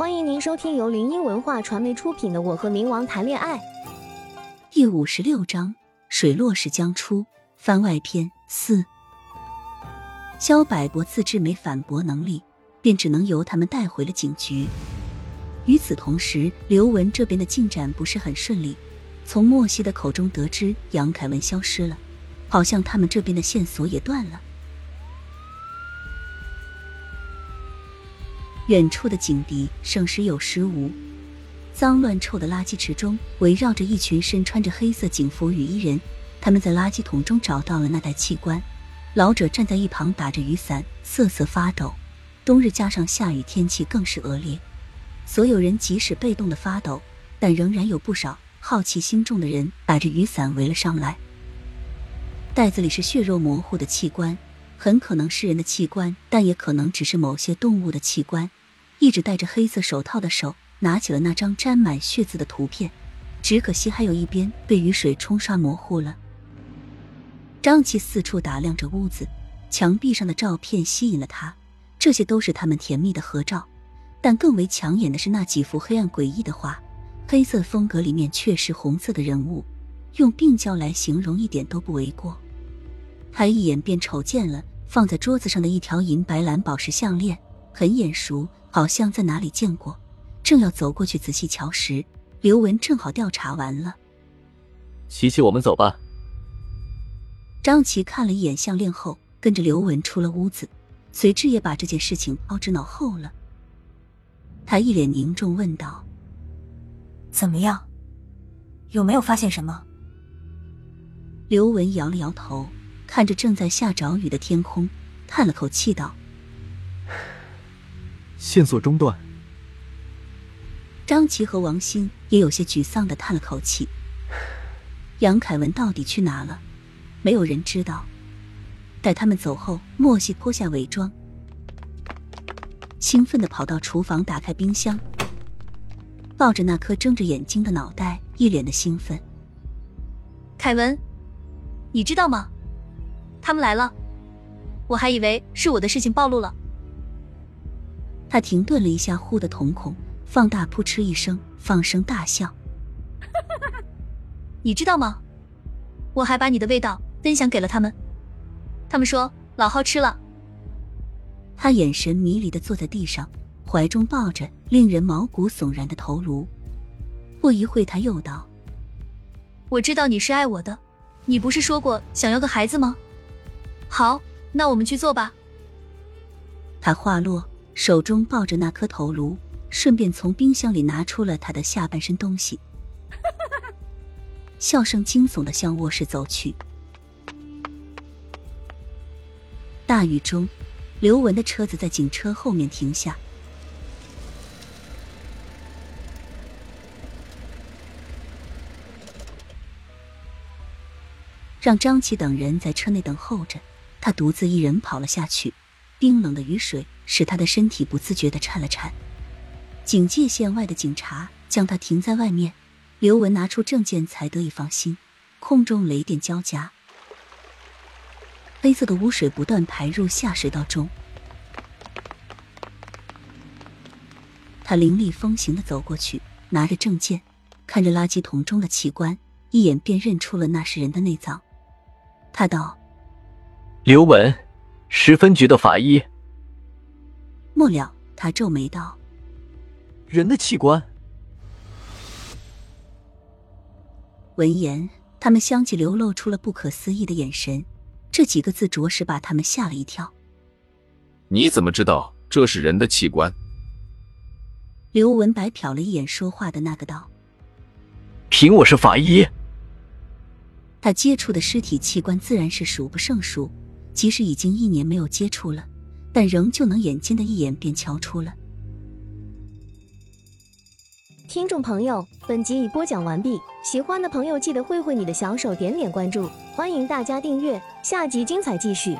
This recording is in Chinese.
欢迎您收听由林音文化传媒出品的《我和冥王谈恋爱》第五十六章：水落石将出，番外篇四。萧百博自知没反驳能力，便只能由他们带回了警局。与此同时，刘文这边的进展不是很顺利。从莫西的口中得知杨凯文消失了，好像他们这边的线索也断了。远处的警笛声时有时无，脏乱臭的垃圾池中围绕着一群身穿着黑色警服雨衣人，他们在垃圾桶中找到了那袋器官。老者站在一旁打着雨伞，瑟瑟发抖。冬日加上下雨，天气更是恶劣。所有人即使被冻得发抖，但仍然有不少好奇心重的人打着雨伞围了上来。袋子里是血肉模糊的器官，很可能是人的器官，但也可能只是某些动物的器官。一直戴着黑色手套的手拿起了那张沾满血渍的图片，只可惜还有一边被雨水冲刷模糊了。张琪四处打量着屋子，墙壁上的照片吸引了他，这些都是他们甜蜜的合照。但更为抢眼的是那几幅黑暗诡异的画，黑色风格里面却是红色的人物，用病娇来形容一点都不为过。他一眼便瞅见了放在桌子上的一条银白蓝宝石项链，很眼熟。好像在哪里见过，正要走过去仔细瞧时，刘文正好调查完了。琪琪，我们走吧。张琪看了一眼项链后，跟着刘文出了屋子，随之也把这件事情抛之脑后了。他一脸凝重问道：“怎么样？有没有发现什么？”刘文摇了摇头，看着正在下着雨的天空，叹了口气道。线索中断。张琪和王鑫也有些沮丧的叹了口气。杨凯文到底去哪了？没有人知道。待他们走后，莫西脱下伪装，兴奋的跑到厨房，打开冰箱，抱着那颗睁着眼睛的脑袋，一脸的兴奋。凯文，你知道吗？他们来了，我还以为是我的事情暴露了。他停顿了一下，忽的瞳孔放大，扑哧一声，放声大笑。你知道吗？我还把你的味道分享给了他们，他们说老好吃了。他眼神迷离的坐在地上，怀中抱着令人毛骨悚然的头颅。不一会，他又道：“我知道你是爱我的，你不是说过想要个孩子吗？好，那我们去做吧。”他话落。手中抱着那颗头颅，顺便从冰箱里拿出了他的下半身东西，笑声惊悚的向卧室走去。大雨中，刘文的车子在警车后面停下，让张琪等人在车内等候着，他独自一人跑了下去。冰冷的雨水使他的身体不自觉的颤了颤。警戒线外的警察将他停在外面，刘文拿出证件才得以放心。空中雷电交加，黑色的污水不断排入下水道中。他凌厉风行的走过去，拿着证件，看着垃圾桶中的器官，一眼便认出了那是人的内脏。他道：“刘文。”十分局的法医。末了，他皱眉道：“人的器官。”闻言，他们相继流露出了不可思议的眼神。这几个字着实把他们吓了一跳。你怎么知道这是人的器官？刘文白瞟了一眼说话的那个道：“凭我是法医。”他接触的尸体器官自然是数不胜数。即使已经一年没有接触了，但仍旧能眼尖的一眼便瞧出了。听众朋友，本集已播讲完毕，喜欢的朋友记得挥挥你的小手，点点关注，欢迎大家订阅，下集精彩继续。